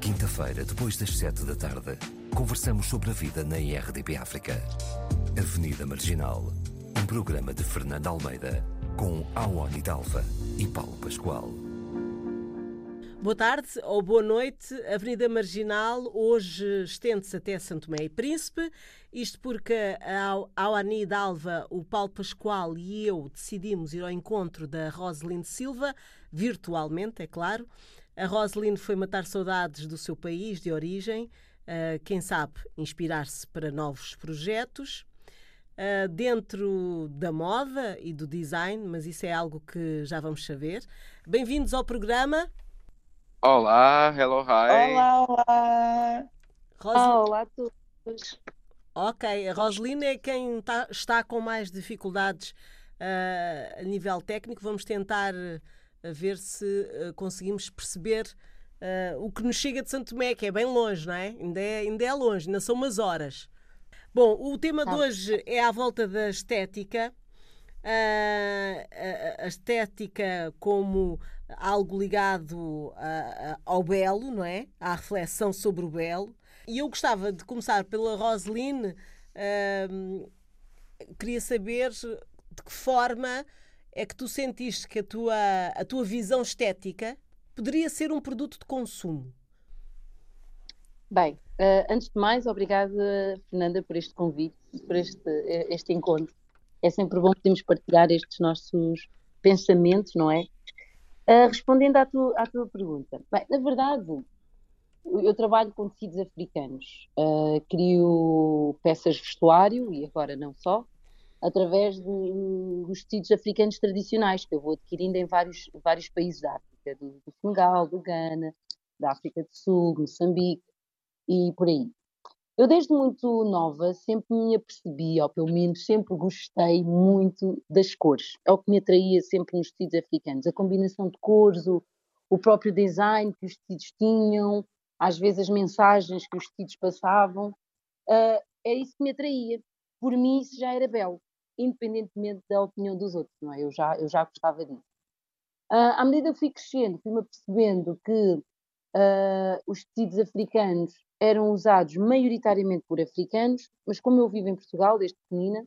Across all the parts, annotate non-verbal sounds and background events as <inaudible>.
Quinta-feira, depois das sete da tarde, conversamos sobre a vida na IRDP África. Avenida Marginal, um programa de Fernando Almeida, com Awani Dalva e Paulo Pascoal. Boa tarde ou boa noite. Avenida Marginal hoje estende-se até Santo Tomé e Príncipe. Isto porque a Awani Dalva, o Paulo Pascoal e eu decidimos ir ao encontro da Roseline Silva, virtualmente, é claro. A Roseline foi matar saudades do seu país de origem, uh, quem sabe inspirar-se para novos projetos. Uh, dentro da moda e do design, mas isso é algo que já vamos saber. Bem-vindos ao programa. Olá, hello, hi. Olá, olá. Rose... olá a todos. Ok, a Roseline é quem tá, está com mais dificuldades uh, a nível técnico. Vamos tentar a ver se uh, conseguimos perceber uh, o que nos chega de Santo Tomé, que é bem longe, não é? Ainda é, ainda é longe, ainda são umas horas. Bom, o tema de hoje é à volta da estética. Uh, a, a, estética como algo ligado a, ao belo, não é? À reflexão sobre o belo. E eu gostava de começar pela Roseline. Uh, queria saber de que forma é que tu sentiste que a tua, a tua visão estética poderia ser um produto de consumo? Bem, uh, antes de mais, obrigada, Fernanda, por este convite, por este, este encontro. É sempre bom podermos partilhar estes nossos pensamentos, não é? Uh, respondendo à tua, à tua pergunta, bem, na verdade, eu trabalho com tecidos africanos, uh, crio peças vestuário e agora não só, através de, dos tecidos africanos tradicionais que eu vou adquirindo em vários, vários países da África, do, do Senegal, do Ghana, da África do Sul, Moçambique e por aí. Eu desde muito nova sempre me apercebi, ou pelo menos sempre gostei muito das cores. É o que me atraía sempre nos tecidos africanos. A combinação de cores, o, o próprio design que os tecidos tinham, às vezes as mensagens que os tecidos passavam. Uh, é isso que me atraía. Por mim isso já era belo independentemente da opinião dos outros, não é? Eu já, eu já gostava disso. Uh, à medida que fui crescendo, fui-me apercebendo que uh, os tecidos africanos eram usados maioritariamente por africanos, mas como eu vivo em Portugal desde pequenina,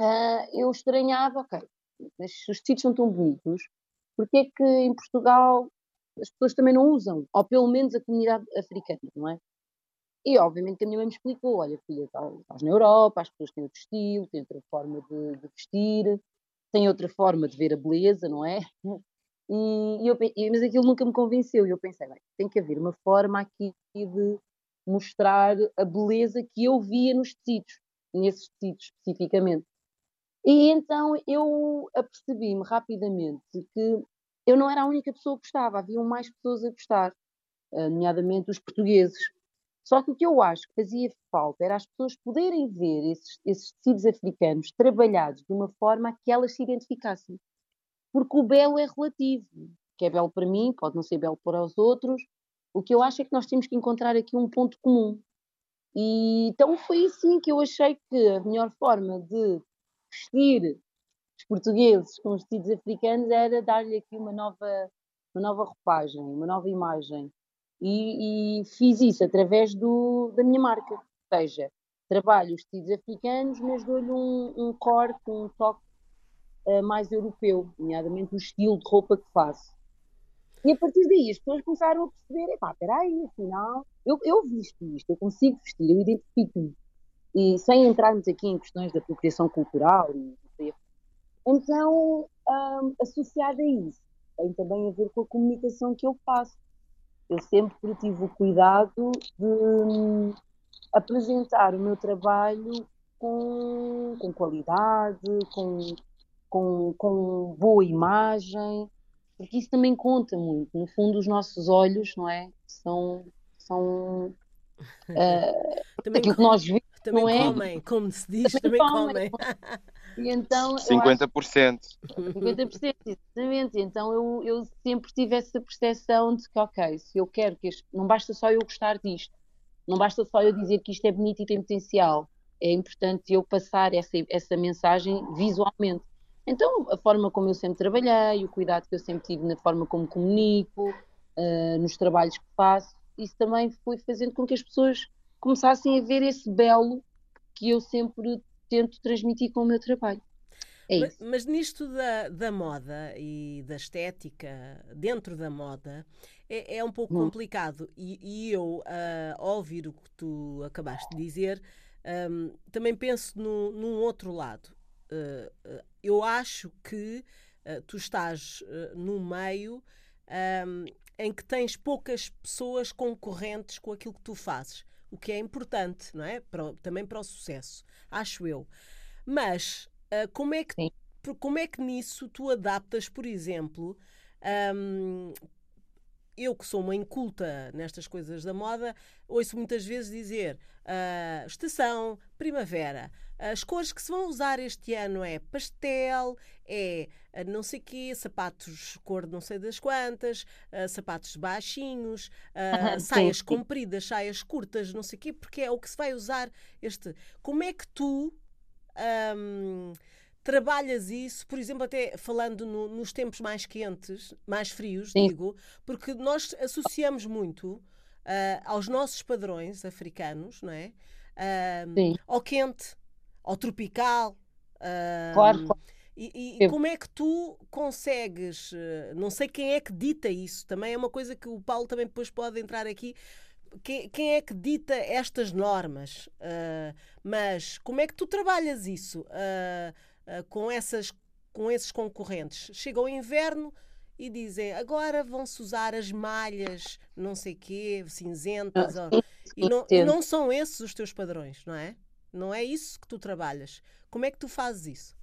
uh, eu estranhava, ok, mas os tecidos são tão bonitos, porque é que em Portugal as pessoas também não usam? Ou pelo menos a comunidade africana, não é? E obviamente que a minha mãe me explicou: olha, filha, estás na Europa, as pessoas têm outro estilo, têm outra forma de, de vestir, têm outra forma de ver a beleza, não é? <laughs> E, eu, mas aquilo nunca me convenceu. E eu pensei: bem, tem que haver uma forma aqui de mostrar a beleza que eu via nos tecidos, nesses tecidos especificamente. E então eu apercebi-me rapidamente que eu não era a única pessoa que gostava, haviam mais pessoas a gostar, nomeadamente os portugueses. Só que o que eu acho que fazia falta era as pessoas poderem ver esses, esses tecidos africanos trabalhados de uma forma que elas se identificassem. Porque o belo é relativo. O que é belo para mim pode não ser belo para os outros. O que eu acho é que nós temos que encontrar aqui um ponto comum. E então foi assim que eu achei que a melhor forma de vestir os portugueses com os tecidos africanos era dar-lhe aqui uma nova, uma nova roupagem, uma nova imagem e, e fiz isso através do, da minha marca. Ou seja, trabalho os tecidos africanos, mas dou-lhe um, um corte, um toque uh, mais europeu, nomeadamente o estilo de roupa que faço. E a partir daí as pessoas começaram a perceber, epá, peraí, afinal, eu, eu visto isto, eu consigo vestir, eu identifico-me. E sem entrarmos aqui em questões da apropriação cultural, então, um, associado a isso, tem também a ver com a comunicação que eu faço eu sempre tive o cuidado de hum, apresentar o meu trabalho com, com qualidade, com, com, com boa imagem, porque isso também conta muito. No fundo, os nossos olhos, não é? São. são <laughs> uh, aquilo que nós vemos. Também não é? comem, como se diz, também, também comem. <laughs> E então, 50%. 50%, exatamente. Então eu, eu sempre tive essa percepção de que, ok, se eu quero que este, não basta só eu gostar disto, não basta só eu dizer que isto é bonito e tem potencial, é importante eu passar essa, essa mensagem visualmente. Então, a forma como eu sempre trabalhei, o cuidado que eu sempre tive na forma como comunico, uh, nos trabalhos que faço, isso também foi fazendo com que as pessoas começassem a ver esse belo que eu sempre tento transmitir com o meu trabalho. É mas, mas, nisto da, da moda e da estética dentro da moda é, é um pouco hum. complicado. E, e eu, uh, ao ouvir o que tu acabaste de dizer, um, também penso no, num outro lado. Uh, eu acho que uh, tu estás no meio um, em que tens poucas pessoas concorrentes com aquilo que tu fazes, o que é importante, não é? Para, também para o sucesso, acho eu. Mas uh, como, é que, como é que nisso tu adaptas, por exemplo, um, eu que sou uma inculta nestas coisas da moda, ouço muitas vezes dizer uh, estação, primavera. As cores que se vão usar este ano é pastel, é uh, não sei quê, sapatos cor de não sei das quantas, uh, sapatos baixinhos, <laughs> saias compridas, saias curtas, não sei quê, porque é o que se vai usar este. Como é que tu um, trabalhas isso, por exemplo, até falando no, nos tempos mais quentes, mais frios, Sim. digo, porque nós associamos muito uh, aos nossos padrões africanos, não é? Uh, ao quente, ao tropical. Uh, claro, claro. E, e como é que tu consegues? Não sei quem é que dita isso. Também é uma coisa que o Paulo também depois pode entrar aqui. Quem, quem é que dita estas normas? Uh, mas como é que tu trabalhas isso? Uh, uh, com, essas, com esses concorrentes. Chega o inverno e dizem agora vão-se usar as malhas, não sei quê, cinzentas. Ah, ou... e, não, e não são esses os teus padrões, não é? Não é isso que tu trabalhas. Como é que tu fazes isso?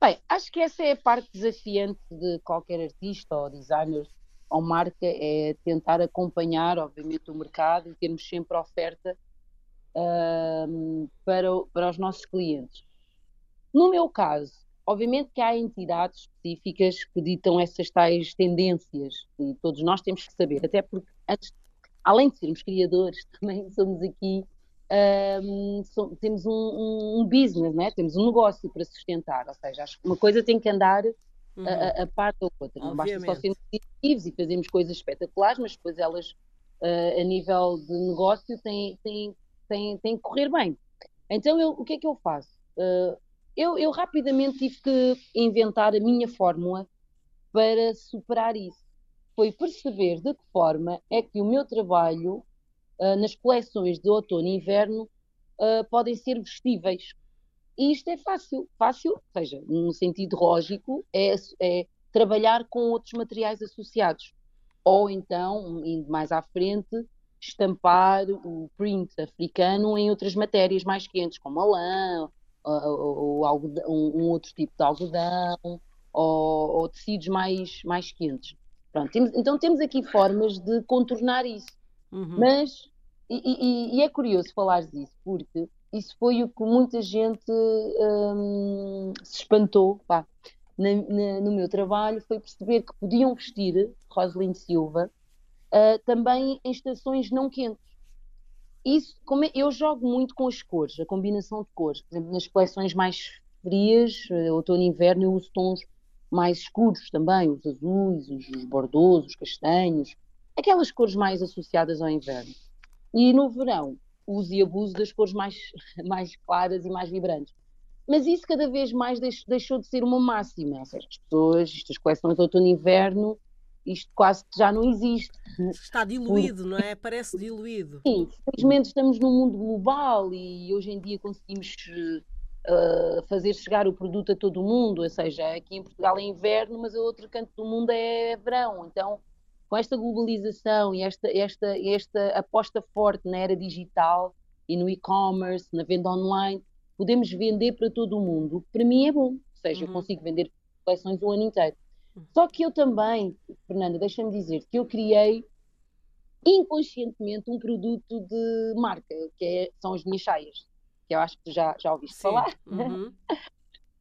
Bem, acho que essa é a parte desafiante de qualquer artista ou designer ou marca, é tentar acompanhar, obviamente, o mercado e termos sempre oferta uh, para, para os nossos clientes. No meu caso, obviamente que há entidades específicas que ditam essas tais tendências e todos nós temos que saber, até porque antes, além de sermos criadores, <laughs> também somos aqui, um, so, temos um, um, business, né? temos um negócio para sustentar, ou seja, acho que uma coisa tem que andar uhum. a, a parte da outra, não basta só sermos criativos e fazermos coisas espetaculares, mas depois elas, uh, a nível de negócio, têm, têm, têm, têm que correr bem. Então, eu, o que é que eu faço? Uh, eu, eu rapidamente tive que inventar a minha fórmula para superar isso. Foi perceber de que forma é que o meu trabalho uh, nas coleções de outono e inverno uh, podem ser vestíveis. E isto é fácil, fácil, ou seja, num sentido lógico, é, é trabalhar com outros materiais associados. Ou então, indo mais à frente, estampar o print africano em outras matérias mais quentes, como a lã, ou, ou um, um, outro tipo de algodão, ou, ou, tecidos mais, mais quentes. Pronto, temos, então temos aqui formas de contornar isso. Uhum. Mas, e, e, e, é curioso falar disso, porque isso foi o que muita gente hum, se espantou pá, na, na, no meu trabalho, foi perceber que podiam vestir Rosalind Silva uh, também em estações não quentes isso, como é, eu jogo muito com as cores, a combinação de cores. Por exemplo, nas coleções mais frias, eh, outono e inverno, eu uso tons mais escuros também, os azuis, os, os bordeaux, os castanhos, aquelas cores mais associadas ao inverno. E no verão, uso e abuso das cores mais, <laughs> mais claras e mais vibrantes. Mas isso cada vez mais deixou de ser uma máxima. Ou seja, as pessoas, estas coleções de outono e inverno, isto quase que já não existe. Está diluído, Por... não é? Parece diluído. Sim, felizmente estamos num mundo global e hoje em dia conseguimos uh, fazer chegar o produto a todo o mundo, ou seja, aqui em Portugal é inverno, mas a outro canto do mundo é verão. Então, com esta globalização e esta, esta, esta aposta forte na era digital e no e-commerce, na venda online, podemos vender para todo o mundo. Para mim é bom, ou seja, uhum. eu consigo vender coleções o ano inteiro. Só que eu também, Fernanda, deixa-me dizer que eu criei inconscientemente um produto de marca, que é, são as minhas saias, que eu acho que já, já ouviste Sim. falar. Uhum. <laughs>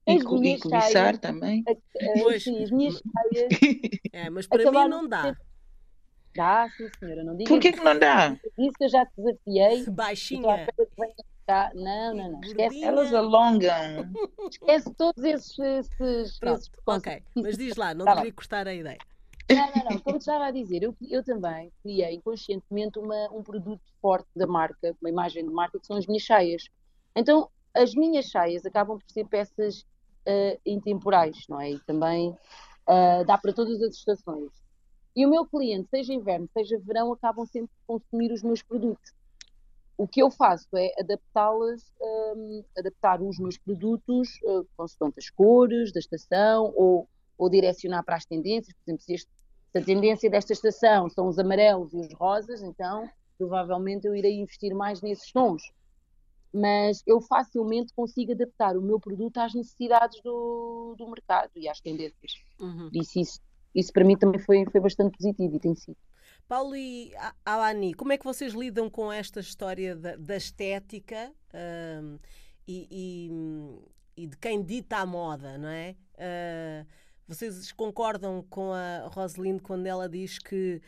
As e, minhas e saias, também. A, a, sim, as minhas saias. <laughs> É, mas para mim não dá. Dá, sim, senhora, não diga. Por que, que não dá? Isso que eu já te desafiei. Baixinha. Tá, não, não, não. Esquece. Elas alongam. <laughs> Esquece todos esses, esses, esses Ok, mas diz lá, não tá devia cortar a ideia. Não, não, não. Como estava a dizer, eu, eu também criei inconscientemente uma, um produto forte da marca, uma imagem de marca, que são as minhas cheias. Então, as minhas cheias acabam por ser peças uh, intemporais, não é? E também uh, dá para todas as estações. E o meu cliente, seja inverno, seja verão, acabam sempre por consumir os meus produtos. O que eu faço é adaptá-las, um, adaptar os meus produtos uh, consoante as cores da estação ou, ou direcionar para as tendências. Por exemplo, se, este, se a tendência desta estação são os amarelos e os rosas, então provavelmente eu irei investir mais nesses tons. Mas eu facilmente consigo adaptar o meu produto às necessidades do, do mercado e às tendências. Uhum. Isso, isso, isso para mim também foi, foi bastante positivo e tem sido. Paulo e Alani, como é que vocês lidam com esta história da, da estética um, e, e, e, de quem dita a moda, não é? Uh, vocês concordam com a Rosalind quando ela diz que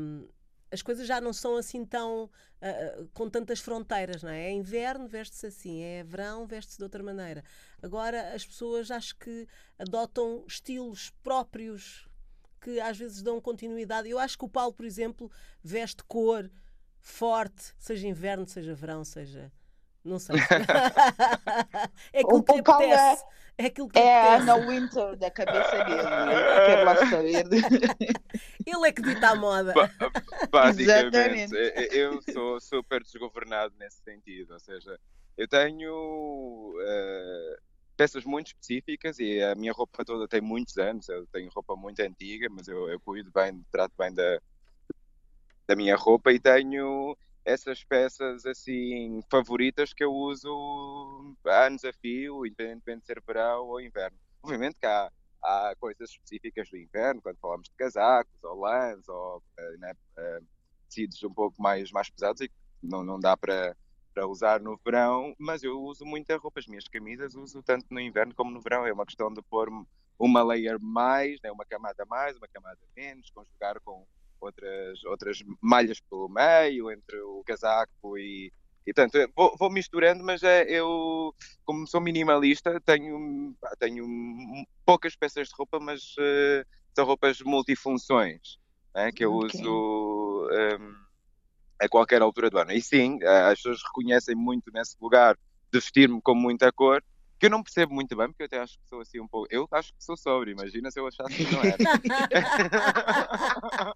um, as coisas já não são assim tão uh, com tantas fronteiras, não é? É inverno, veste-se assim, é verão, veste-se de outra maneira. Agora as pessoas acho que adotam estilos próprios que às vezes dão continuidade. Eu acho que o Paulo, por exemplo, veste cor forte, seja inverno, seja verão, seja. Não sei. <laughs> é aquilo que o apetece. É, é aquilo que é na winter da cabeça dele. Quero lá saber. <laughs> Ele é que dita a moda. Basicamente, eu sou super desgovernado nesse sentido. Ou seja, eu tenho. Uh, peças muito específicas e a minha roupa toda tem muitos anos. Eu tenho roupa muito antiga, mas eu, eu cuido bem, trato bem da, da minha roupa e tenho essas peças assim favoritas que eu uso há anos a fio, independentemente de ser verão ou inverno. Obviamente que há, há coisas específicas do inverno, quando falamos de casacos ou lãs ou eh, né, uh, tecidos um pouco mais, mais pesados e não, não dá para para usar no verão, mas eu uso muita roupa. As minhas camisas uso tanto no inverno como no verão. É uma questão de pôr uma layer mais, né? uma camada mais, uma camada menos, conjugar com outras, outras malhas pelo meio, entre o casaco e. E tanto, vou, vou misturando, mas é, eu, como sou minimalista, tenho, tenho poucas peças de roupa, mas uh, são roupas multifunções, né? que eu okay. uso. Um, a qualquer altura do ano. E sim, eh, as pessoas reconhecem muito nesse lugar de vestir-me com muita cor, que eu não percebo muito bem, porque eu até acho que sou assim um pouco. Eu acho que sou sóbrio, imagina se eu achasse que não era. <laughs>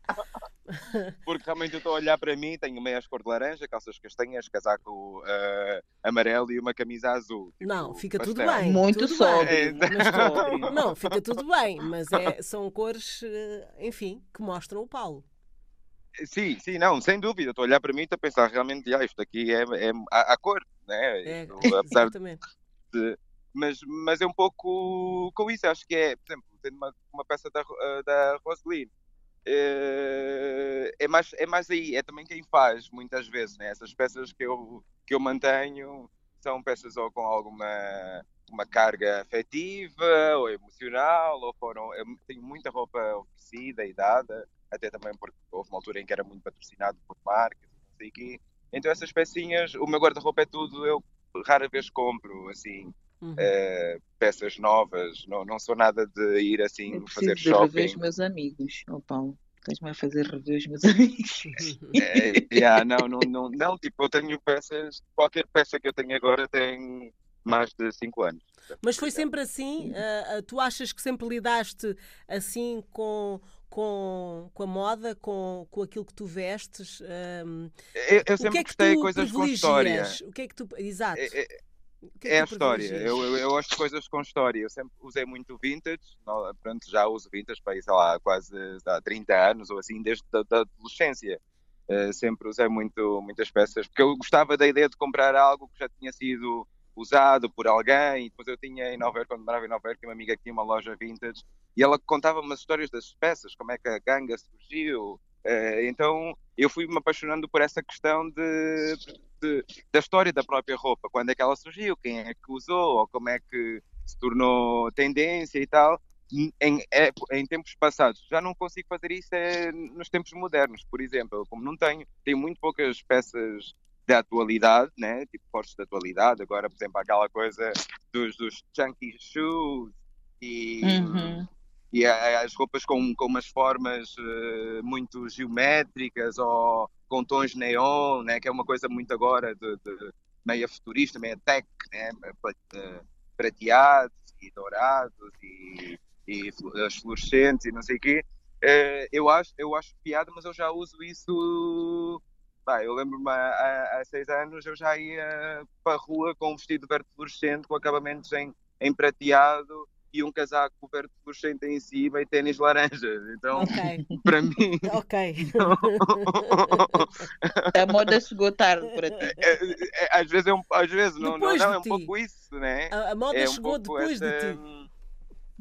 porque realmente eu estou a olhar para mim, tenho meias cor de laranja, calças castanhas, casaco uh, amarelo e uma camisa azul. Tipo, não, fica pastel. tudo bem. Muito tudo sóbrio. Bem, mas, não, fica tudo bem, mas é, <laughs> são cores, eh, enfim, que mostram o Paulo. Sim, sim, não, sem dúvida. Estou a olhar para mim e estou a pensar realmente, ah, isto aqui é, é a, a, cor, né? É, <laughs> apesar exatamente. De, mas, mas é um pouco com isso. Acho que é, por exemplo, tendo uma, uma peça da, da Rosaline, é, é, mais, é mais aí, é também quem faz, muitas vezes, né? Essas peças que eu, que eu mantenho são peças ou com alguma uma carga afetiva ou emocional, ou foram. Eu tenho muita roupa oferecida e dada até também porque houve uma altura em que era muito patrocinado por marcas, não sei o quê. Então essas pecinhas, o meu guarda-roupa é tudo, eu rara vez compro, assim, uhum. uh, peças novas, não, não sou nada de ir assim eu fazer de shopping. rever os meus amigos, oh Paulo. Tens-me a fazer rever os meus <laughs> amigos. <laughs> é, yeah, não, não, não, não, tipo, eu tenho peças, qualquer peça que eu tenho agora tem mais de 5 anos. Mas foi sempre assim? Uh, tu achas que sempre lidaste assim com, com, com a moda, com, com aquilo que tu vestes? Um, eu, eu sempre é gostei de coisas com história. O que é que tu. Exato. É, é, é, é a história. Eu, eu, eu, gosto de coisas com história. Eu sempre usei muito vintage. Não, pronto, já uso vintage para, sei lá, quase há 30 anos ou assim, desde a da adolescência. Uh, sempre usei muito, muitas peças, porque eu gostava da ideia de comprar algo que já tinha sido usado por alguém. E depois eu tinha em Nova York, quando morava em Nova York, uma amiga que tinha uma loja vintage e ela contava umas histórias das peças, como é que a ganga surgiu. Uh, então eu fui-me apaixonando por essa questão de, de, da história da própria roupa, quando é que ela surgiu, quem é que usou, ou como é que se tornou tendência e tal. Em, em, tempos passados. Já não consigo fazer isso é, nos tempos modernos, por exemplo. Como não tenho, tenho muito poucas peças da atualidade, né? tipo fortes da atualidade. Agora, por exemplo, aquela coisa dos, dos chunky shoes e, uhum e as roupas com, com umas formas uh, muito geométricas ou com tons neon, né, que é uma coisa muito agora de, de meia futurista, meia tech, né, prateados e dourados e, e as fluorescentes e não sei o quê. Uh, eu, acho, eu acho piada, mas eu já uso isso. Bah, eu lembro-me há, há, seis anos eu já ia para a rua com um vestido verde fluorescente com acabamentos em, em prateado e um casaco verde fluorescente em cima e tênis laranjas. Então, okay. <laughs> para mim. Ok. <laughs> a moda chegou tarde para ti. É, é, às vezes, é um, às vezes não, não, não, é um pouco isso, né? A, a moda é um chegou depois essa... de ti.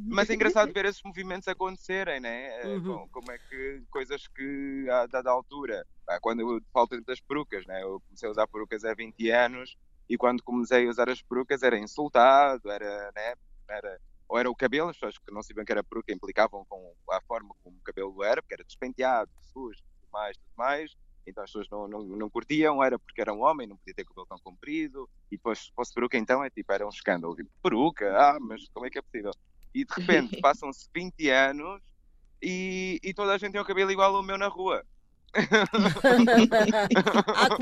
Mas é engraçado <laughs> ver esses movimentos acontecerem, né? Uhum. Bom, como é que coisas que a dada altura, quando eu falta das perucas, né? Eu comecei a usar perucas há 20 anos e quando comecei a usar as perucas era insultado, era, né? Era ou era o cabelo, as pessoas que não sabiam que era peruca implicavam com a forma como o cabelo era, porque era despenteado, sujo, tudo mais, tudo mais. Então as pessoas não, não, não curtiam, era porque era um homem, não podia ter cabelo tão comprido. E depois, se fosse peruca, então é tipo, era um escândalo. Tipo, peruca? Ah, mas como é que é possível? E de repente <laughs> passam-se 20 anos e, e toda a gente tem o cabelo igual ao meu na rua. <laughs>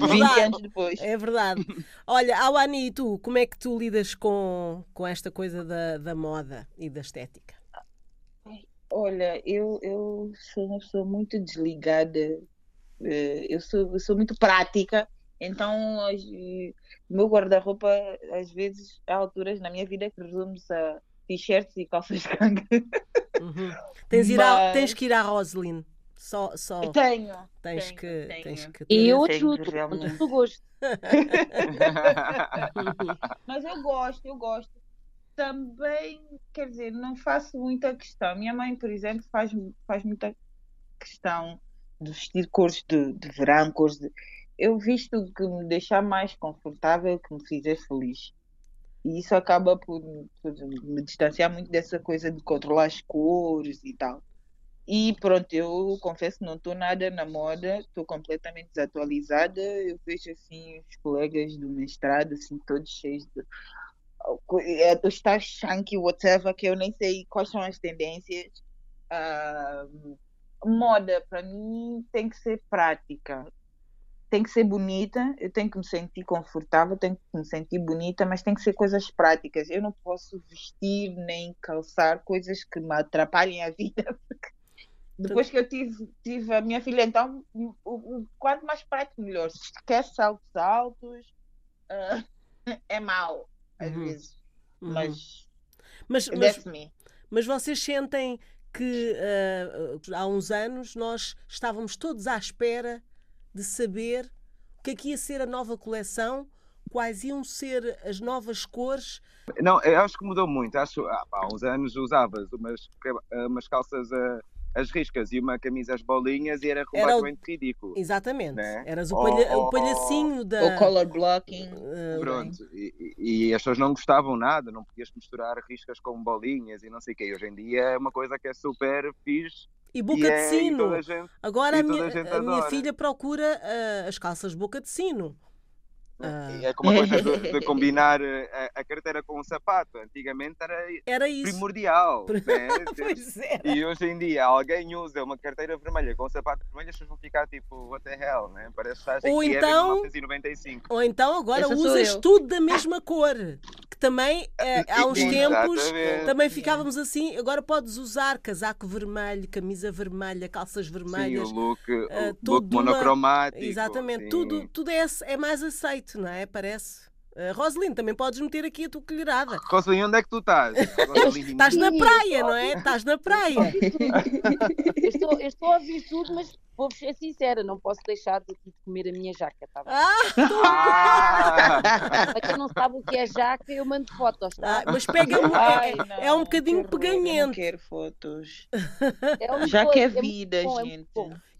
20 anos depois. É verdade. Olha, Awani, e tu, como é que tu lidas com, com esta coisa da, da moda e da estética? Olha, eu, eu sou uma pessoa muito desligada, eh, eu sou, eu sou muito prática, então o meu guarda-roupa, às vezes, há alturas na minha vida que resume-se a t-shirts e calças de gangue. Uhum. Tens, Mas... tens que ir à Roseline. Só, só tenho. Tens tenho, que, tenho. tens que ter. E eu ajudo, com gosto. <laughs> Mas eu gosto, eu gosto. Também, quer dizer, não faço muita questão. Minha mãe, por exemplo, faz, faz muita questão de vestir cores de, de verão, cores de. Eu visto o que me deixar mais confortável, que me fizer feliz. E isso acaba por, por me distanciar muito dessa coisa de controlar as cores e tal. E pronto, eu confesso não estou nada na moda, estou completamente desatualizada. Eu vejo assim os colegas do mestrado, assim, todos cheios de. É, está chunky, whatever, que eu nem sei quais são as tendências. Uh, moda, para mim, tem que ser prática. Tem que ser bonita, eu tenho que me sentir confortável, tenho que me sentir bonita, mas tem que ser coisas práticas. Eu não posso vestir nem calçar coisas que me atrapalhem a vida, <laughs> depois que eu tive, tive a minha filha, então, o, o, quanto mais prático, melhor. Se esquece saltos altos, uh, <laughs> é mau, às uhum. vezes. Uhum. Mas, mas, mas, mas vocês sentem que uh, há uns anos nós estávamos todos à espera de saber o que é que ia ser a nova coleção, quais iam ser as novas cores. Não, eu acho que mudou muito. Acho, ah, há uns anos usavas umas, umas calças. Uh as riscas e uma camisa às bolinhas e era completamente era o... ridículo. Exatamente. Né? Eras o, palha... o palhacinho da. O color blocking. Uh, Pronto. E, e, as pessoas não gostavam nada, não podias misturar riscas com bolinhas e não sei o quê. Hoje em dia é uma coisa que é super fixe. E boca e de é, sino. Gente, Agora a minha, a, a minha, filha procura uh, as calças boca de sino. Uh... É como a coisa de, de <laughs> combinar eh, a, a, carteira com o sapato. Antigamente era, era isso. primordial. <laughs> Né? pois era. E hoje em dia alguém usa uma carteira vermelha com um sapato vermelho, as pessoas vão ficar tipo, what the hell, né? Parece que estás ou então, 1995. Ou então agora Essa usas tudo da mesma cor. Que também eh, <laughs> há uns tempos também ficávamos assim. Agora podes usar casaco vermelho, camisa vermelha, calças vermelhas. Sim, o look, uh, o look monocromático. Exatamente, sim. tudo, tudo é, é mais aceito não é? Parece. Uh, também podes meter aqui a tua colherada. <laughs> Roseline, onde é que tu estás? estás na praia, não é? Estás na praia. eu, estou, eu estou a ouvir tudo, mas vou ser sincera, não posso deixar de, de comer a minha jaca, tá bem? <laughs> Ah, Para quem não sabe o que é jaca, eu mando fotos, tá? Ah, mas pega é, é, é um bocadinho peganhento. Não quero fotos. É jaca é, é vida, é gente.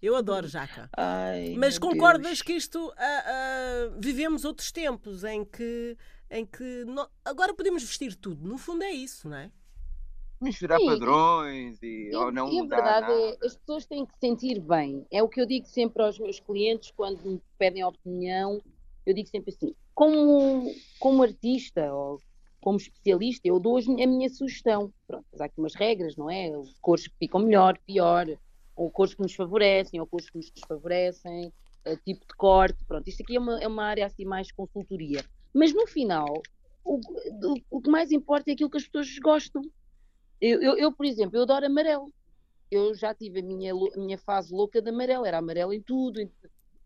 Eu adoro jaca. Ai, Mas concordas Deus. que isto uh, uh, vivemos outros tempos em que, em que agora podemos vestir tudo. No fundo é isso, não é? Misturar Sim, padrões e, e, ou não e a verdade é, nada. é as pessoas têm que se sentir bem. É o que eu digo sempre aos meus clientes quando me pedem opinião. Eu digo sempre assim: como, como artista ou como especialista, eu dou a minha sugestão. Pronto, há aqui umas regras, não é? Cores que ficam melhor, pior, ou cores que nos favorecem, ou cores que nos desfavorecem, uh, tipo de corte, pronto. Isto aqui é uma, é uma área assim mais consultoria. Mas no final, o, o, o que mais importa é aquilo que as pessoas gostam. Eu, eu, eu, por exemplo, eu adoro amarelo. Eu já tive a minha, a minha fase louca de amarelo, era amarelo em tudo,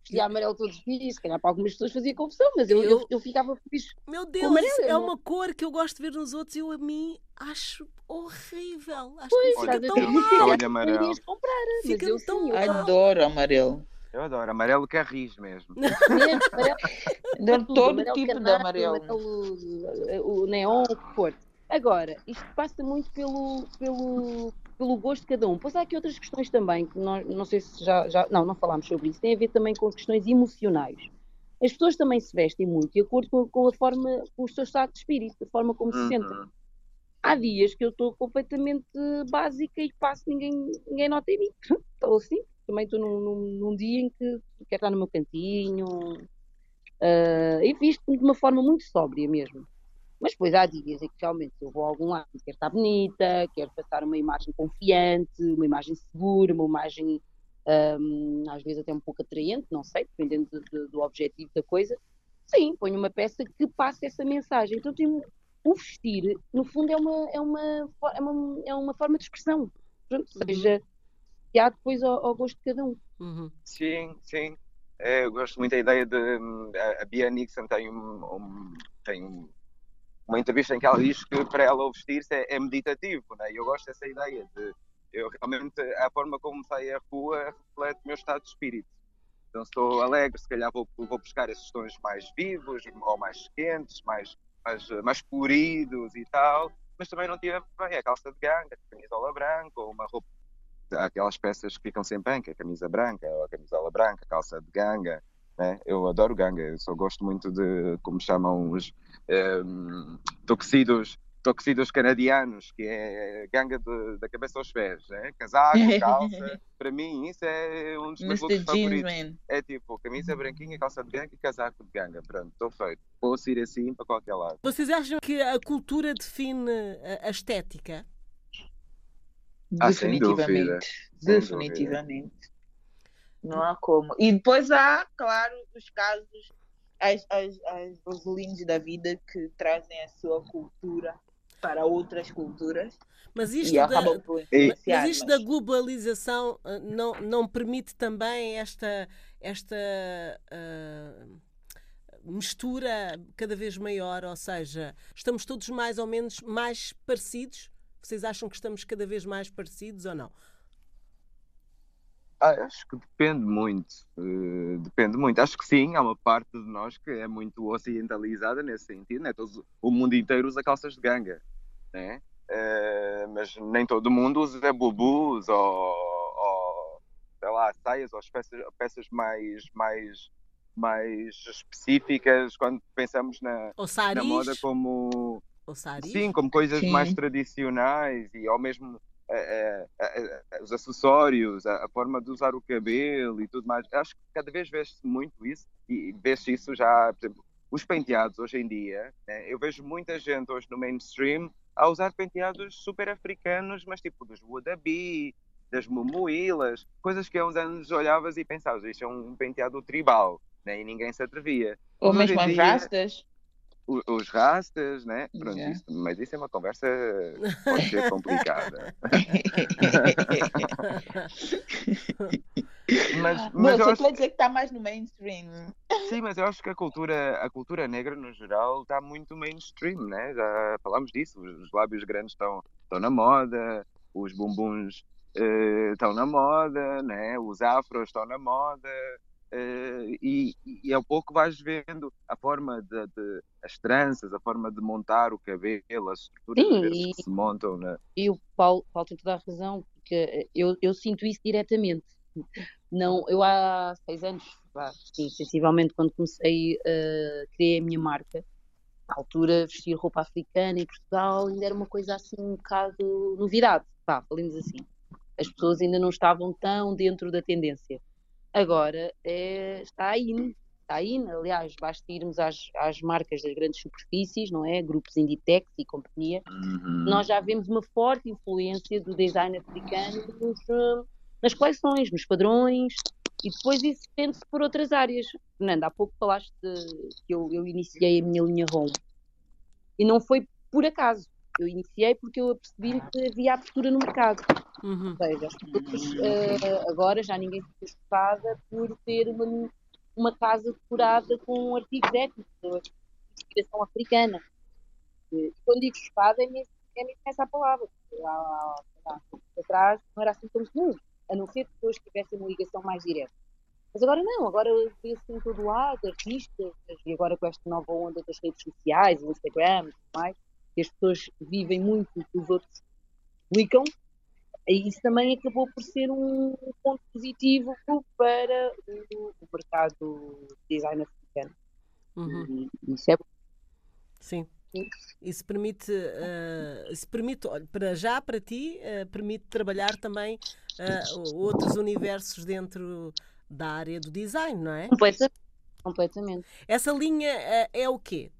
vestia amarelo todos os dias, se calhar para algumas pessoas fazia confusão, mas eu, eu, eu ficava feliz. Meu Deus, amarelo, é uma cor que eu gosto de ver nos outros e eu a mim acho horrível. Acho pois, que fica tão mal. amarelo. comprar, fica eu tão sim, Adoro amarelo. Eu adoro amarelo que é riz mesmo. <laughs> Adoro todo amarelo tipo de amarelo. amarelo. O neon, o que for. Agora, isto passa muito pelo, pelo, pelo gosto de cada um. Pois há aqui outras questões também, que nós, não sei se já, já. Não, não falámos sobre isso. Tem a ver também com questões emocionais. As pessoas também se vestem muito de acordo com, com a forma, com o seu estado de espírito, a forma como uhum. se sentem. Há dias que eu estou completamente básica e passo, ninguém, ninguém nota em mim. <laughs> Estou assim. Também estou num, num, num, dia em que quero estar no meu cantinho. Uh, e visto-me de uma forma muito sóbria mesmo. Mas depois há dias em que realmente eu vou a algum lado, quero estar bonita, quero passar uma imagem confiante, uma imagem segura, uma imagem um, às vezes até um pouco atraente, não sei, dependendo de, de, do objetivo da coisa. Sim, ponho uma peça que passe essa mensagem. Então tenho, o vestir, no fundo, é uma, é uma, é uma, é uma forma de expressão. Pronto, uhum. seja e há depois ao, ao, gosto de cada um. Uhum. Sim, sim. É, eu gosto muito da ideia de. Hum, a, a Bia Nixon tem um, um, tem um uma entrevista em que ela diz que para ela o vestir-se é, é, meditativo, né? eu gosto dessa ideia de eu realmente a forma como saio à rua reflete o meu estado de espírito. Então, estou alegre, se calhar vou, vou buscar esses tons mais vivos, ou mais quentes, mais, mais, mais coloridos e tal, mas também não tive bem a calça de ganga, a camisola branca, ou uma roupa, aquelas peças que ficam sempre bem, que é a camisa branca, ou a camisola branca, a calça de ganga, né? Eu adoro ganga, eu só gosto muito de, como chamam os um, toxidos, toxidos canadianos, que é ganga de, da cabeça aos pés, né? casaco, <laughs> calça. Para mim, isso é um dos meus looks favoritos. É tipo camisa branquinha, calça de ganga e casaco de ganga. Pronto, estou feito. Posso ir assim para qualquer lado. Vocês acham que a cultura define a estética? Ah, definitivamente. definitivamente. Não há como. E depois há, claro, os casos, as, as, as Rosalines da vida que trazem a sua cultura para outras culturas. Mas isto, da, mas isto da globalização eh, não, não permite também esta, esta uh, mistura cada vez maior, ou seja, estamos todos mais ou menos mais parecidos? Vocês acham que estamos cada vez mais parecidos ou não? Ah, acho que depende muito. Uh, depende muito. Acho que sim, há uma parte de nós que é muito ocidentalizada nesse sentido. Né? Todo, o mundo inteiro usa calças de ganga. Né? Uh, mas nem todo mundo usa bubus ou, ou sei lá, saias ou peças, peças mais, mais, mais específicas quando pensamos na, na moda como. Sim, como coisas sim. mais tradicionais e ao mesmo os acessórios, a, a, forma de usar o cabelo e tudo mais. Acho que cada vez vê-se muito isso e vê-se isso já, por exemplo, os penteados hoje em dia. Né? Eu vejo muita gente hoje no mainstream a usar penteados super africanos, mas tipo dos Wadabi, das Mumuílas, coisas que há uns anos olhavas e pensavas, isto é um penteado tribal, né? e ninguém se atrevia. Ou mesmo as rastas os rastas, né? Pronto, yeah. isso, mas isso é uma conversa pode ser complicada. <laughs> mas, mas eu acho... dizer que está mais no mainstream. Sim, mas eu acho que a cultura, a cultura negra no geral está muito mainstream, né? Já falámos disso, os lábios grandes estão, estão na moda, os bumbuns uh, estão na moda, né? Os afros estão na moda. Uh, e, e ao pouco vais vendo a forma de, de, as tranças, a forma de montar o cabelo, as estruturas Sim, e, que se montam. Né? E o Paulo, Paulo tem toda a razão, porque eu, eu sinto isso diretamente. Não, eu há seis anos, sim, sensivelmente, quando comecei, uh, criei a minha marca. Na altura, vestir roupa africana em Portugal ainda era uma coisa assim um bocado novidade, pá, falemos assim. As pessoas ainda não estavam tão dentro da tendência agora é, está aí. está aí, aliás, basta irmos às, às marcas das grandes superfícies, não é? Grupos Inditex e companhia. Uhum. Nós já vemos uma forte influência do design africano nos, uh, nas coleções, nos padrões, e depois isso estende-se por outras áreas. Fernanda, há pouco falaste de, que eu, eu iniciei a minha linha home. E não foi por acaso. Eu iniciei porque eu percebi que havia abertura no mercado. Uhum. Ou seja, uh, agora já ninguém se preocupada por ter uma, uma casa decorada com artigos étnicos, de inspiração africana. E quando digo espada é mesmo, é mesmo essa a palavra. Há, há, há, atrás não era assim tão comum, a não ser que pessoas tivessem uma ligação mais direta. Mas agora não, agora vê-se em todo lado, artistas, e agora com esta nova onda das redes sociais, o Instagram e tudo mais, que as pessoas vivem muito o que os outros publicam, e isso também acabou por ser um ponto positivo para o, o mercado design africano. Uhum. E, isso é bom. Sim. Isso permite, uh, isso permite olha, para já, para ti, uh, permite trabalhar também uh, outros universos dentro da área do design, não é? Completamente. Completamente. Essa linha é o quê?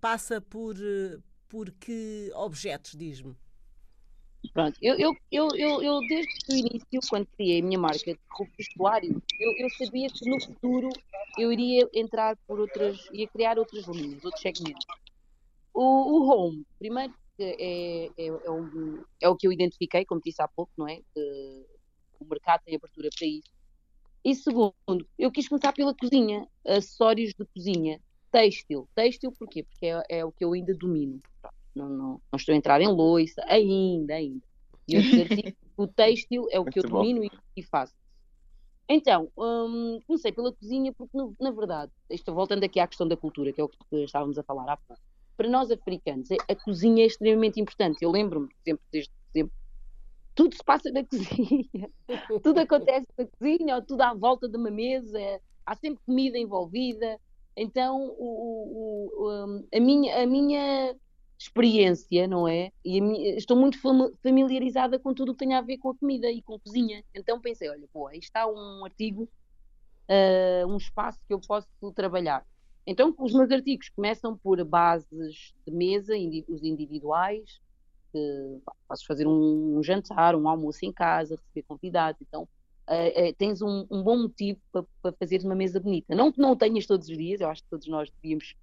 passa por, por que objetos, diz-me? Pronto, eu, eu, eu, eu, desde o início, quando criei a minha marca de vestuário, eu, eu sabia que no futuro eu iria entrar por outras, ia criar outras linhas, outros segmentos. O, o home, primeiro, é, é, é, um, é, o que eu identifiquei, como disse há pouco, não é? Que o mercado tem abertura para isso. E segundo, eu quis começar pela cozinha, acessórios de cozinha, têxtil. Têxtil porquê? Porque é, é o que eu ainda domino. Não, não, não estou a entrar em loiça, ainda, ainda. E eu dizer, <laughs> o têxtil é o que eu domino e, e, faço. Então, hum, comecei pela cozinha porque, no, na verdade, estou voltando aqui à questão da cultura, que é o que estávamos a falar há pouco. Para nós africanos, a cozinha é extremamente importante. Eu lembro-me, por exemplo, desde exemplo, tudo se passa na <laughs> cozinha, tudo acontece na cozinha, ou tudo à volta de uma mesa, há sempre comida envolvida. Então, o, o, a, minha, a minha experiência, não é? E minha, estou muito familiarizada com tudo o que tem a ver com a comida e com a cozinha. Então pensei, olha, pô, aí está um artigo, uh, um espaço que eu posso trabalhar. Então os meus artigos começam por bases de mesa, indi os individuais, que podes fazer um, um, jantar, um almoço em casa, receber convidados, então uh, uh, tens um, um, bom motivo para, para fazeres uma mesa bonita. Não que não tenhas todos os dias, eu acho que todos nós devíamos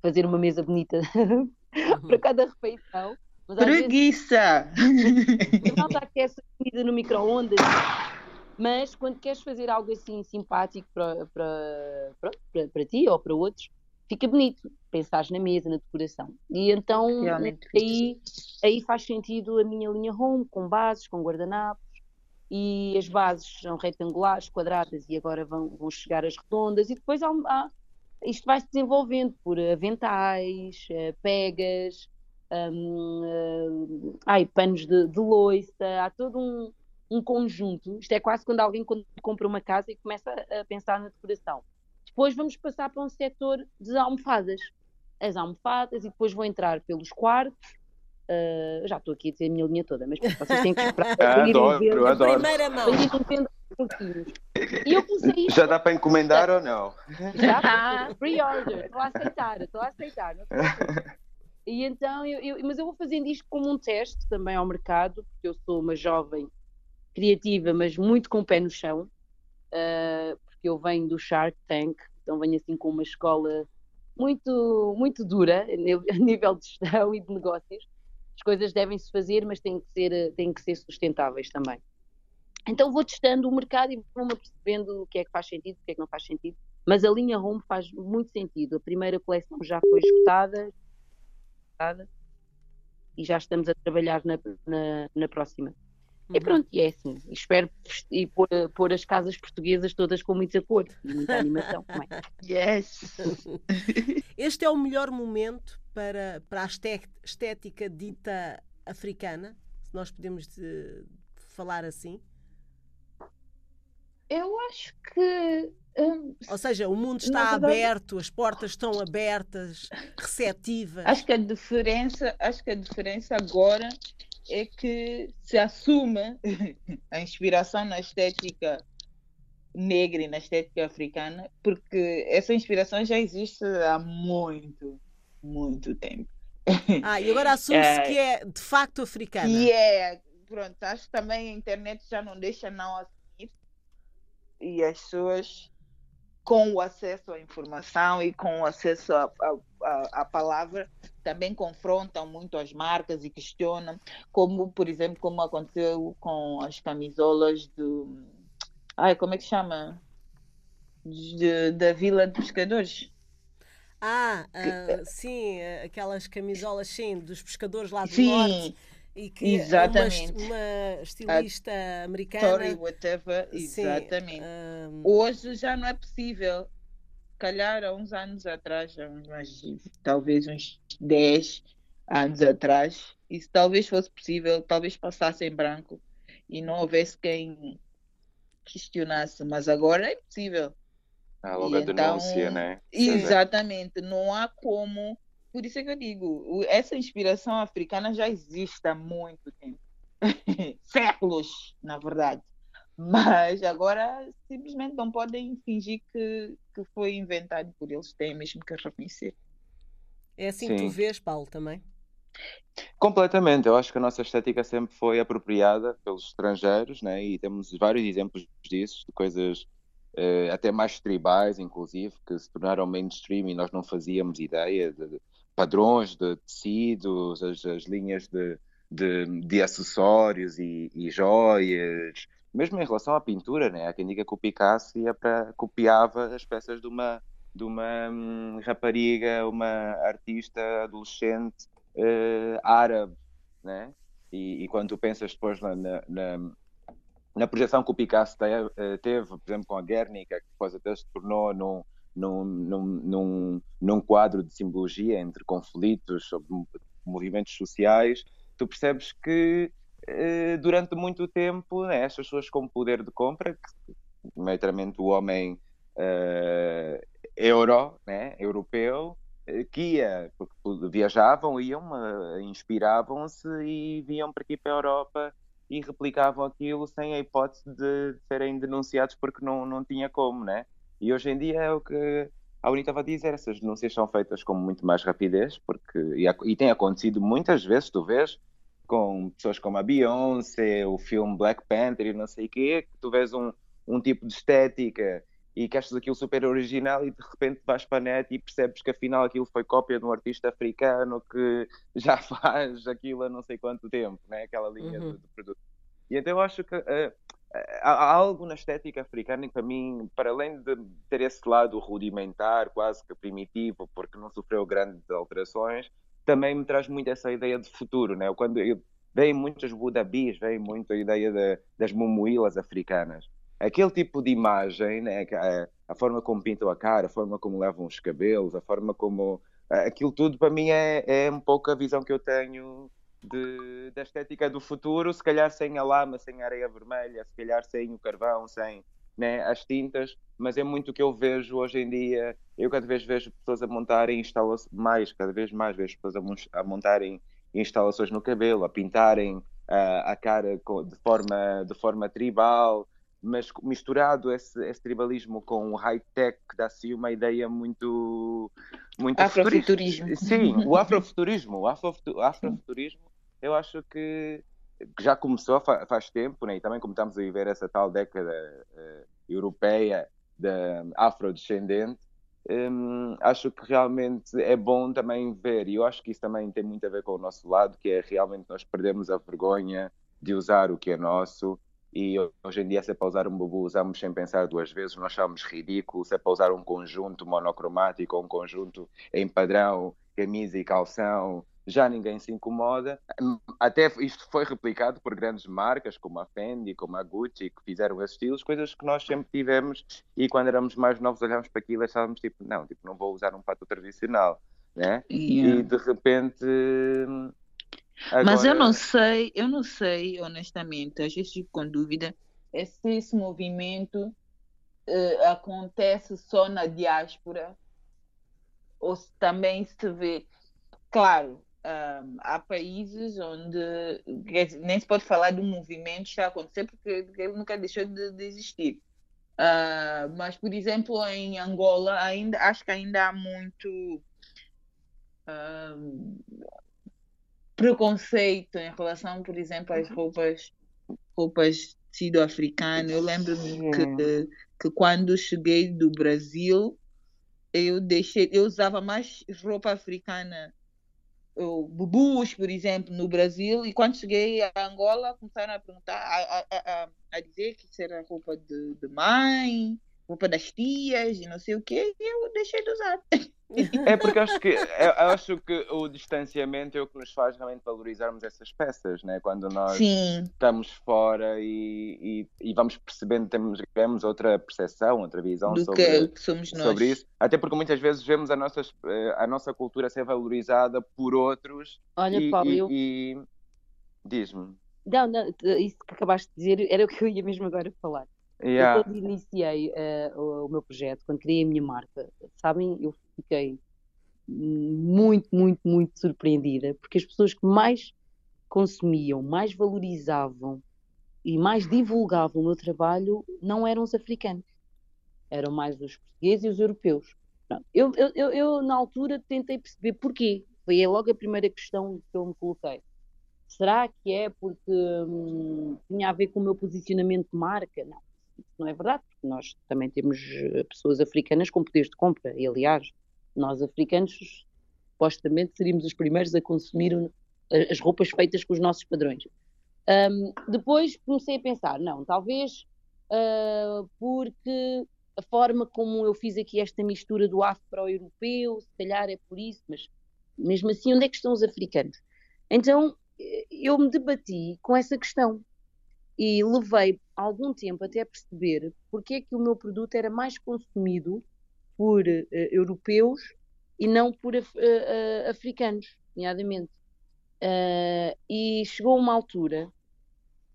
fazer uma mesa bonita <laughs> para cada refeição. Mas Preguiça! Vezes, não está essa comida no micro-ondas, mas quando queres fazer algo assim simpático para, para, para, para ti ou para outros, fica bonito. Pensares na mesa, na decoração. E então aí, aí faz sentido a minha linha home, com bases, com guardanapos, e as bases são retangulares, quadradas, e agora vão, vão chegar as redondas, e depois há, há isto vai se desenvolvendo por aventais, eh, pegas, um, uh, ai, panos de, de loiça, há todo um, um, conjunto. Isto é quase quando alguém compra uma casa e começa a pensar na decoração. Depois vamos passar para um setor de almofadas. As almofadas, e depois vou entrar pelos quartos, Uh, já estou aqui a dizer a minha linha toda, mas vocês têm que esperar <laughs> para adoro, ver, eu adoro. primeira mão. E eu comecei <laughs> Já dá para encomendar ou não? Já, pre-order, estou a aceitar, estou a aceitar. <laughs> E então, eu, eu, mas eu vou fazendo isto como um teste também ao mercado, porque eu sou uma jovem criativa, mas muito com o pé no chão, uh, porque eu venho do Shark Tank, então venho assim com uma escola muito, muito dura <laughs> a nível de gestão e de negócios as coisas devem-se fazer, mas têm que, ser, têm que ser sustentáveis também. Então vou testando o mercado e vou-me percebendo o que é que faz sentido, o que é que não faz sentido. Mas a linha Home faz muito sentido. A primeira coleção já foi esgotada, e já estamos a trabalhar na, na, na próxima. Uhum. E pronto, e é assim. Espero e pôr, pôr, as casas portuguesas todas com muita cor e muita animação também. <laughs> Yes! <laughs> Este é o melhor momento para, para a estética dita africana, se nós podemos de, falar assim? Eu acho que. Hum, Ou seja, o mundo está verdade, aberto, as portas estão abertas, receptivas. Acho que a diferença, acho que a diferença agora é que se assume <laughs> a inspiração na estética negra e na estética africana, porque essa inspiração já existe há muito, muito tempo. <laughs> Ah, e agora assume-se é, que é de facto africana. E é, pronto, acho que também a internet já não deixa não assumir e as pessoas com o acesso à informação e com o acesso à, à, à, palavra também confrontam muito as marcas e questionam, como por exemplo como aconteceu com as camisolas do ai como é que chama? De, da Vila de Pescadores. Ah, uh, sim, aquelas camisolas sim, dos pescadores lá do sim, norte e que exatamente. Uma, uma estilista a americana. Tori whatever, exatamente. um... Hoje já não é possível. Calhar há uns anos atrás, uns, talvez uns 10 anos atrás, isso talvez fosse possível, talvez passasse em branco e não houvesse quem questionasse, mas agora é possível. Ah, logo e a então, denúncia, né? Exatamente, não há como. Por isso é que eu digo, essa inspiração africana já existe há muito tempo. <laughs> Séculos, na verdade. Mas agora simplesmente não podem fingir que, que foi inventado por eles, têm mesmo que reconhecer. É assim Sim. que tu vês, Paulo, também? Completamente, eu acho que a nossa estética sempre foi apropriada pelos estrangeiros, né? e temos vários exemplos disso, de coisas uh, até mais tribais, inclusive, que se tornaram mainstream e nós não fazíamos ideia de, de padrões de tecidos, as, as linhas de, de, de acessórios e, e, joias, mesmo em relação à pintura, né? há quem diga que o Picasso ia para, copiava as peças de uma, de uma hum, rapariga, uma artista adolescente uh, árabe, né? E, e, quando tu pensas depois na, na, na projeção que o Picasso eh, teve, por exemplo, com a Guernica, que depois até se tornou num, num, num, num, quadro de simbologia entre conflitos sobre movimentos sociais, tu percebes que eh, durante muito tempo né, estas pessoas com poder de compra, que, maioritariamente o homem uh, euro, né, europeu, que ia, porque viajavam, iam, inspiravam-se e vinham para aqui para a Europa e replicavam aquilo sem a hipótese de serem denunciados porque não, não tinha como, né? E hoje em dia é o que a Uni estava a dizer, essas denúncias são feitas com muito mais rapidez, porque e, e tem acontecido muitas vezes, tu vês, com pessoas como a Beyoncé, o filme Black Panther e não sei o quê, que tu vês um, um tipo de estética e que achas aquilo super original e de repente vais para a net e percebes que afinal aquilo foi cópia de um artista africano que <laughs> já faz aquilo há não sei quanto tempo, né? aquela linha uhum. de, de, produto. E então eu acho que uh, há algo na estética africana que para mim, para além de ter esse lado rudimentar, quase que primitivo, porque não sofreu grandes alterações, também me traz muito essa ideia de futuro, né? Quando eu, vem muitas budabis, vem muito a ideia de, das mumuílas africanas aquele tipo de imagem, né, a, a, forma como pintam a cara, a forma como levam os cabelos, a forma como. Aquilo tudo para mim é, é um pouco a visão que eu tenho de, da estética do futuro, se calhar sem a lama, sem a areia vermelha, se calhar sem o carvão, sem né, as tintas, mas é muito o que eu vejo hoje em dia. Eu cada vez vejo pessoas a montarem instalações, mais, cada vez mais vejo pessoas a, montarem instalações no cabelo, a pintarem uh, a cara de forma, de forma tribal, mas misturado esse, esse tribalismo com o high-tech dá-se uma ideia muito... muito afrofuturismo. Sim, o afrofuturismo. O afrofuturismo, eu acho que, que já começou fa faz tempo, né? e também estamos a viver essa tal década uh, europeia da afrodescendente, um, acho que realmente é bom também ver, e eu acho que isso também tem muito a ver com o nosso lado, que é realmente nós perdemos a vergonha de usar o que é nosso, e hoje em dia, se é para usar um bubu, usamos sem pensar duas vezes, nós achamos ridículo. Se é para usar um conjunto monocromático um conjunto em padrão, camisa e calção, já ninguém se incomoda. Até isto foi replicado por grandes marcas como a Fendi, como a Gucci, que fizeram esses estilos, coisas que nós sempre tivemos e quando éramos mais novos olhámos para aquilo e achávamos tipo, não, tipo, não vou usar um pato tradicional, né? Yeah. E de repente Agora... Mas eu não sei, eu não sei, honestamente, às vezes fico com dúvida, é se esse movimento uh, acontece só na diáspora ou se também se vê. Claro, um, há países onde nem se pode falar de um movimento que está a acontecer porque ele nunca deixou de, de existir. Uh, mas, por exemplo, em Angola, ainda, acho que ainda há muito uh, preconceito em relação, por exemplo, às uhum. roupas, roupas tecido africano. Eu lembro-me que, que quando cheguei do Brasil, eu deixei, eu usava mais roupa africana bubus, por exemplo, no Brasil, e quando cheguei a Angola, começaram a perguntar, a, a, a, a dizer que isso era roupa de, de mãe, roupa das tias e não sei o quê, e eu deixei de usar. <laughs> É porque acho que, <laughs> eu acho que o distanciamento é o que nos faz realmente valorizarmos essas peças, né? quando nós Sim. estamos fora e, e, e, vamos percebendo, temos, temos outra percepção, outra visão Do sobre, que somos nós. sobre isso. Até porque muitas vezes vemos a nossa, a nossa cultura ser valorizada por outros. Olha, e, Paulo, e, eu... e... diz-me. Não, não, isso que acabaste de dizer era o que eu ia mesmo agora falar. Yeah. Eu, quando iniciei uh, o, o, meu projeto, quando criei a minha marca, sabem, eu fiquei muito, muito, muito surpreendida, porque as pessoas que mais consumiam, mais valorizavam e mais divulgavam o meu trabalho não eram os africanos, eram mais os portugueses e os europeus. Eu, eu, eu, eu na altura, tentei perceber porquê. Foi logo a primeira questão que eu me coloquei. Será que é porque hum, tinha a ver com o meu posicionamento de marca? Não isso não é verdade, porque nós também temos eh, pessoas africanas com poderes de compra, e aliás, nós africanos supostamente seríamos os primeiros a consumir as roupas feitas com os nossos padrões. Um, depois comecei a pensar, não, talvez uh, porque a forma como eu fiz aqui esta mistura do afro-europeu, se calhar é por isso, mas mesmo assim, onde é que estão os africanos? Então eh, eu me debati com essa questão e levei algum tempo até perceber porque é que o meu produto era mais consumido por uh, europeus e não por af uh, africanos, nomeadamente. e chegou uma altura,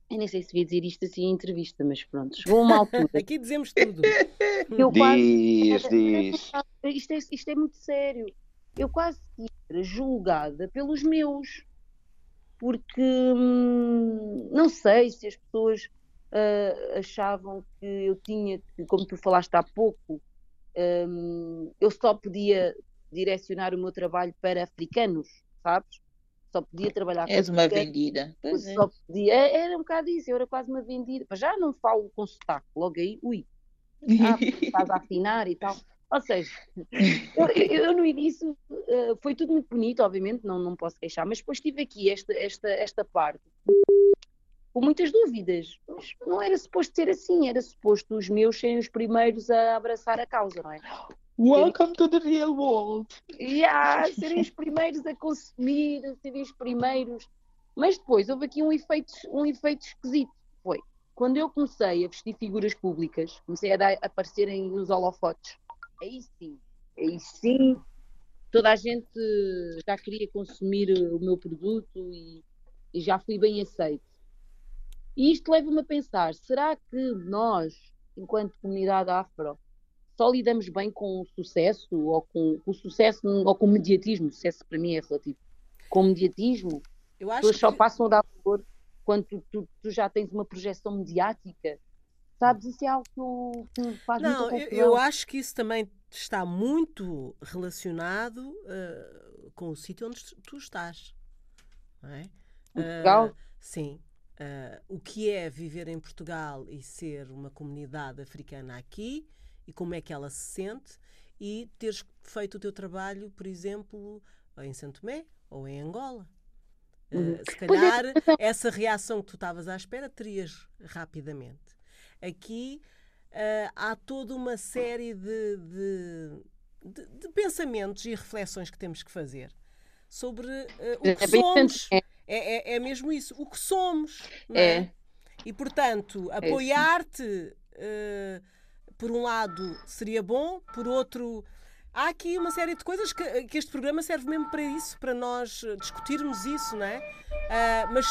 eu nem sei se devia dizer isto assim em entrevista, mas pronto, chegou uma <laughs> altura. Aqui dizemos tudo. Eu diz, quase, diz. Isto é, isto é muito sério. Eu quase era julgada pelos meus porque hum, não sei se as pessoas uh, achavam que eu tinha que, como tu falaste há pouco, um, eu só podia direcionar o meu trabalho para africanos, sabes? Só podia trabalhar És uma vendida. Pois é. Só podia, é, era um bocado isso, eu era quase uma vendida. Mas já não falo com sotaque, logo aí, ui, <laughs> ah, estás a afinar e tal. Ou seja, eu, eu, no início uh, foi tudo muito bonito, obviamente, não, não posso queixar, mas depois tive aqui esta, esta, esta parte com muitas dúvidas. Mas não era suposto ser assim, era suposto os meus serem os primeiros a abraçar a causa, não é? Welcome to the real world. Yeah, serem os primeiros a consumir, serem os primeiros. Mas depois houve aqui um efeito, um efeito esquisito. Foi quando eu comecei a vestir figuras públicas, comecei a, dar, a aparecerem nos holofotes aí sim, aí sim, toda a gente já queria consumir o meu produto e, e já fui bem aceito. E isto leva-me a pensar: será que nós, enquanto comunidade afro, só lidamos bem com o sucesso ou com, o sucesso ou com o mediatismo? O sucesso para mim é relativo. Com o mediatismo, as pessoas que... só passam a dar valor quando tu, tu, tu, já tens uma projeção mediática Sabes, isso é algo que, que faz Não, eu, eu, acho que isso também está muito relacionado uh, com o sítio onde tu estás. Não é? Portugal? Uh, sim. Uh, o que é viver em Portugal e ser uma comunidade africana aqui e como é que ela se sente e teres feito o teu trabalho, por exemplo, em Santo Tomé ou em Angola. Uh, se é, calhar é. essa reação que tu estavas à espera terias rapidamente. Aqui uh, há toda uma série de, de, de, de, pensamentos e reflexões que temos que fazer sobre uh, o que é somos. É. é, é, mesmo isso, o que somos. É? é. E, portanto, é apoiar-te, uh, por um lado, seria bom, por outro. Há aqui uma série de coisas que, que este programa serve mesmo para isso, para nós discutirmos isso, não é? Uh, mas,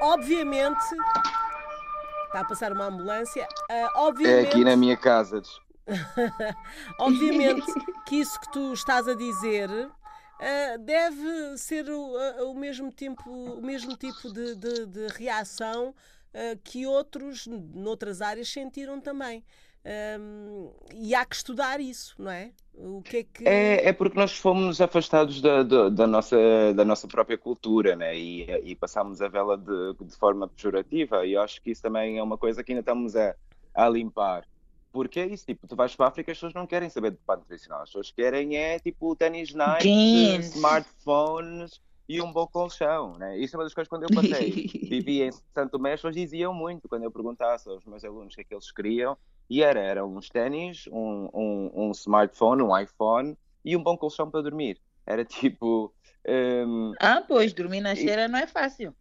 obviamente, Está a passar uma ambulância. Uh, obviamente... É aqui na minha casa. <laughs> obviamente que isso que tu estás a dizer uh, deve ser o, uh, o, mesmo tempo, o mesmo tipo de, de, de reação que outros noutras áreas sentiram também. E há que estudar isso, não é? O que é que. É, é porque nós fomos afastados da, da, da, nossa, da nossa própria cultura, né? E, e passámos a vela de, de forma pejorativa, e eu acho que isso também é uma coisa que ainda estamos a, a limpar. Porque é isso, tipo, tu vais para a África, as pessoas não querem saber de pano tradicional, as pessoas querem é tipo ténis Nike, smartphones e um bom colchão, né? Isso é uma das coisas quando eu passei, <laughs> vivi em Santo Tomé, as pessoas diziam muito quando eu perguntasse aos meus alunos o que é que eles queriam, e era, eram uns ténis, um, um, um, smartphone, um iPhone e um bom colchão para dormir. Era tipo. Um... Ah, pois, dormir na cheira e... não é fácil.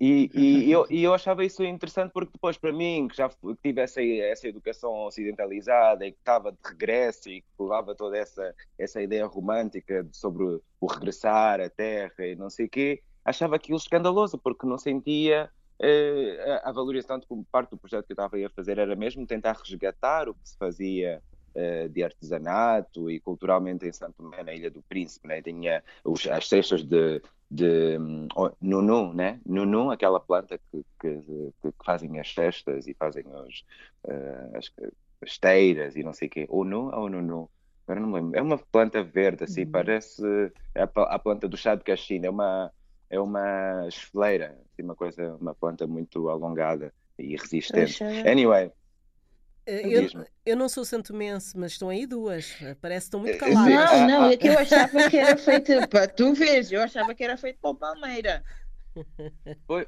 E, e, eu, e eu achava isso interessante porque depois, para mim, que já tive essa, essa educação ocidentalizada e que estava de regresso e que levava toda essa, essa ideia romântica sobre o regressar à terra e não sei o quê, achava aquilo escandaloso porque não sentia uh, a valorização, tanto como parte do projeto que eu estava a fazer era mesmo tentar resgatar o que se fazia uh, de artesanato e culturalmente em Santo Tomé, na Ilha do Príncipe, né? tinha os, as cestas de, de um, nunu, né? Nunu, aquela planta que, que, que, fazem as cestas e fazem os, uh, as esteiras e não sei o quê. Onu ou nunu? Agora não lembro. É uma planta verde, assim, uhum. parece a, a, planta do chá de caixina. É uma, é uma esfeleira, assim, uma coisa, uma planta muito alongada e resistente. Anyway. Eh, eu, eu não sou santomense, mas estão aí duas. Parece que estão muito eh, caladas. Não, não, é que eu <laughs> achava que era feito para tu vês, eu achava que era feito para o palmeira. Pois,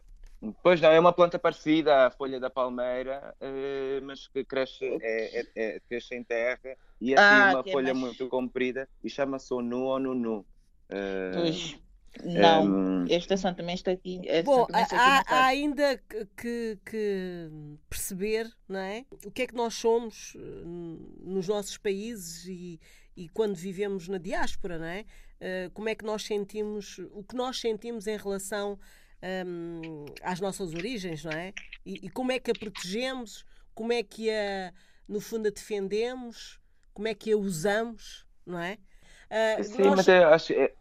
pois não, é uma planta parecida à folha da palmeira, eh, mas que cresce, é, é, é, cresce em terra e é assim ah, uma folha mais... muito comprida e chama-se onu ou nunu. Pois. Não, um, esta São também está aqui. Bom, aqui há, há, ainda que, que, perceber não é? o que é que nós somos eh, nos nossos países e, e quando vivemos na diáspora, não é? Uh, como é que nós sentimos, o que nós sentimos em relação um, às nossas origens, não é? E, e, como é que a protegemos, como é que a, no fundo, a defendemos, como é que a usamos, não é? Uh, Sim, nós... mas eu acho. É,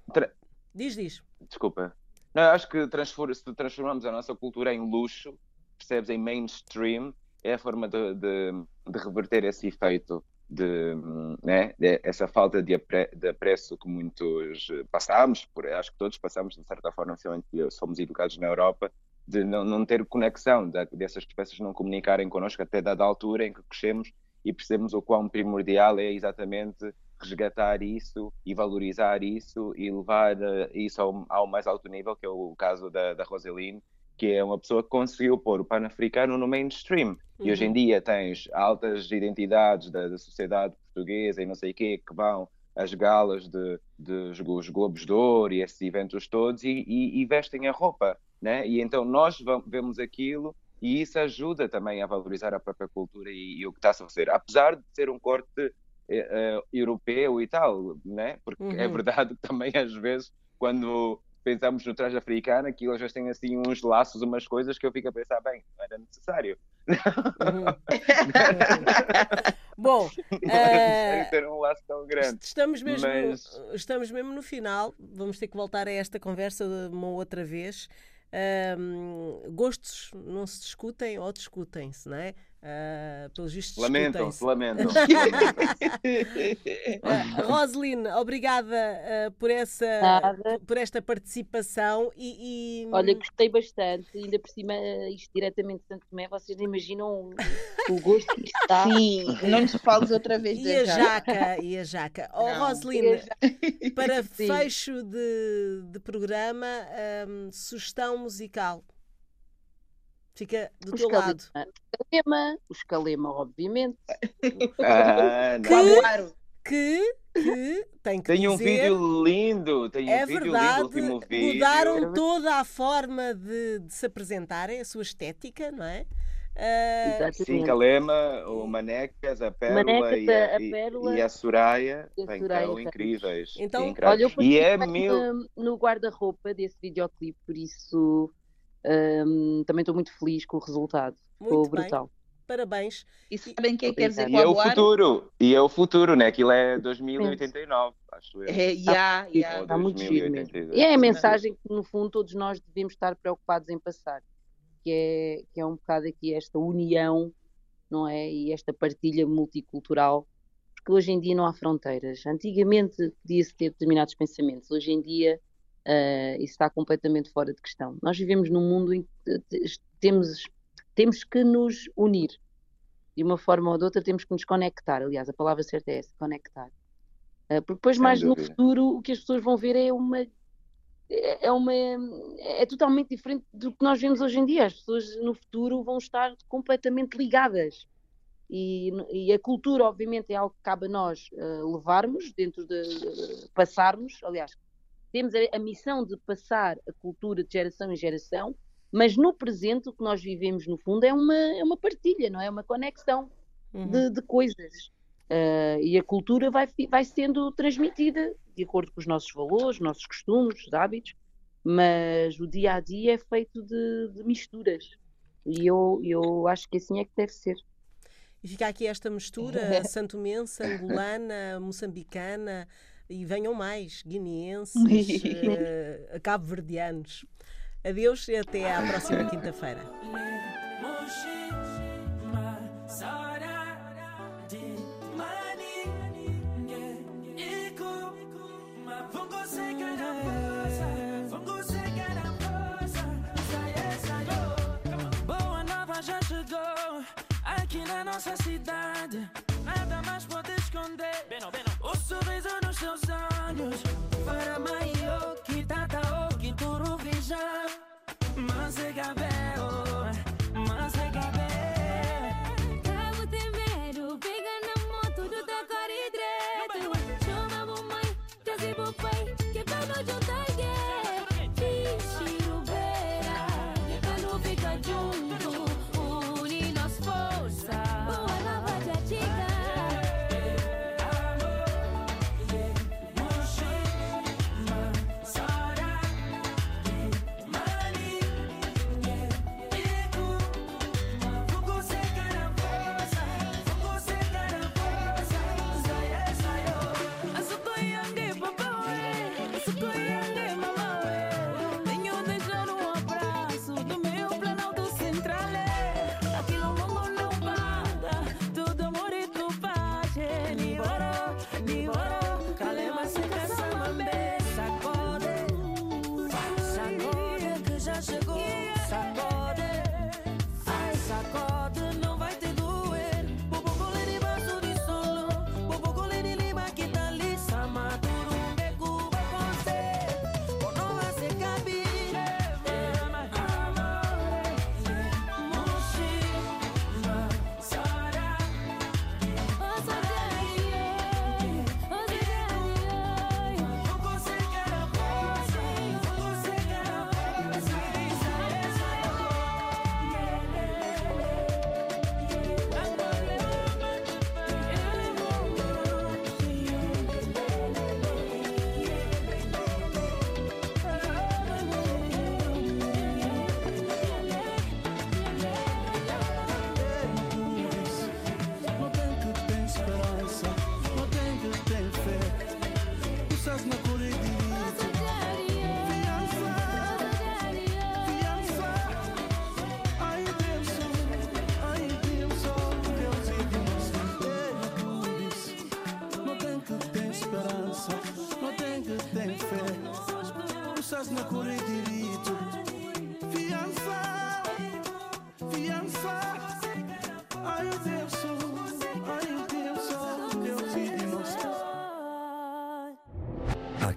Diz, diz. Desculpa. Não, acho que transform se transformamos a nossa cultura em luxo, percebes, em mainstream, é a forma de, de, de reverter esse efeito de, né, de essa falta de, apre, de apreço que muitos passamos, por, acho que todos passamos de certa forma, que somos educados na Europa, de não, não ter conexão, de, dessas peças não comunicarem connosco até dada altura em que crescemos e percebemos o quão primordial é exatamente resgatar isso e valorizar isso e levar uh, isso ao, ao, mais alto nível, que é o caso da, da Roseline, que é uma pessoa que conseguiu pôr o pan-africano no mainstream. Uhum. E hoje em uhum. dia tens altas identidades da, da sociedade portuguesa e não sei o quê que vão às galas de, de, de os Globos de Ouro e esses eventos todos e, e, e vestem a roupa, né? E então nós vemos aquilo e isso ajuda também a valorizar a própria cultura e, e o que está a fazer. Apesar de ser um corte europeu e tal, né? Porque é uhum. é verdade que também às vezes quando pensamos no traje africano, aquilo às vezes tem assim uns laços, umas coisas que eu fico a pensar, bem, não era necessário. Uhum. <laughs> Bom, uh, ter um laço tão grande. Estamos mesmo, mas... estamos mesmo no final. Vamos ter que voltar a esta conversa uma outra vez. Um, gostos não se discutem ou discutem-se, não é? Uh, pelos vistos lamentam-se, lamentam. uh, Roseline, obrigada uh, por, essa, por esta participação e, e, Olha, gostei bastante, ainda por cima isto diretamente de Santo Tomé, vocês não imaginam o, gosto que está. <laughs> Sim, não nos fales outra vez e a jaca. E a jaca. Oh, Roseline, para <laughs> Sim. fecho de, de programa, um, sugestão musical. Fica do o teu escalema, lado. O escalema, o escalema, obviamente. <laughs> Ah, que, que, que tem que Tem um dizer, vídeo lindo, tem um é vídeo verdade, lindo, último vídeo. Mudaram toda a forma de, de, se apresentarem, a sua estética, não é? Uh, Sim, Calema, o Manecas, a Pérola, Manecas, e, a, a Pérola e, a Soraya, e a Soraya estão incríveis. Então, olha, eu e é mil... no guarda-roupa desse videoclipe, por isso um, também estou muito feliz com o resultado. Ficou brutal. Bem. Parabéns. E sabem o que é que quer dizer E é o futuro, e é o futuro, né? Aquilo é 2089, acho eu. É, yeah, yeah. Está muito giro mesmo. E é a mensagem que, no fundo, todos nós devemos estar preocupados em passar, que é, que é um bocado aqui esta união não é? E esta partilha multicultural, porque hoje em dia não há fronteiras. Antigamente podia-se ter determinados pensamentos, hoje em dia uh, isso está completamente fora de questão. Nós vivemos num mundo em que temos, temos que nos unir. De uma forma ou de outra, temos que nos conectar. Aliás, a palavra certa é essa: conectar. Uh, porque depois, Sem mais dúvida. no futuro, o que as pessoas vão ver é uma é uma é totalmente diferente do que nós vemos hoje em dia. As pessoas no futuro vão estar completamente ligadas. E, e a cultura, obviamente, é algo que cabe a nós uh, levarmos dentro de, de, passarmos. Aliás, temos a, a, missão de passar a cultura de geração em geração, mas no presente o que nós vivemos, no fundo, é uma, é uma partilha, não é? Uma conexão uhum. de, de coisas. Uh, e a cultura vai, vai sendo transmitida de acordo com os nossos valores, nossos costumes, os hábitos, mas o dia a dia é feito de, de misturas. E eu, eu acho que assim é que deve ser. E fica aqui esta mistura <laughs> santomense, angolana, moçambicana e venham mais, guineenses, uh, <laughs> cabo-verdianos. Adeus e até à próxima quinta-feira.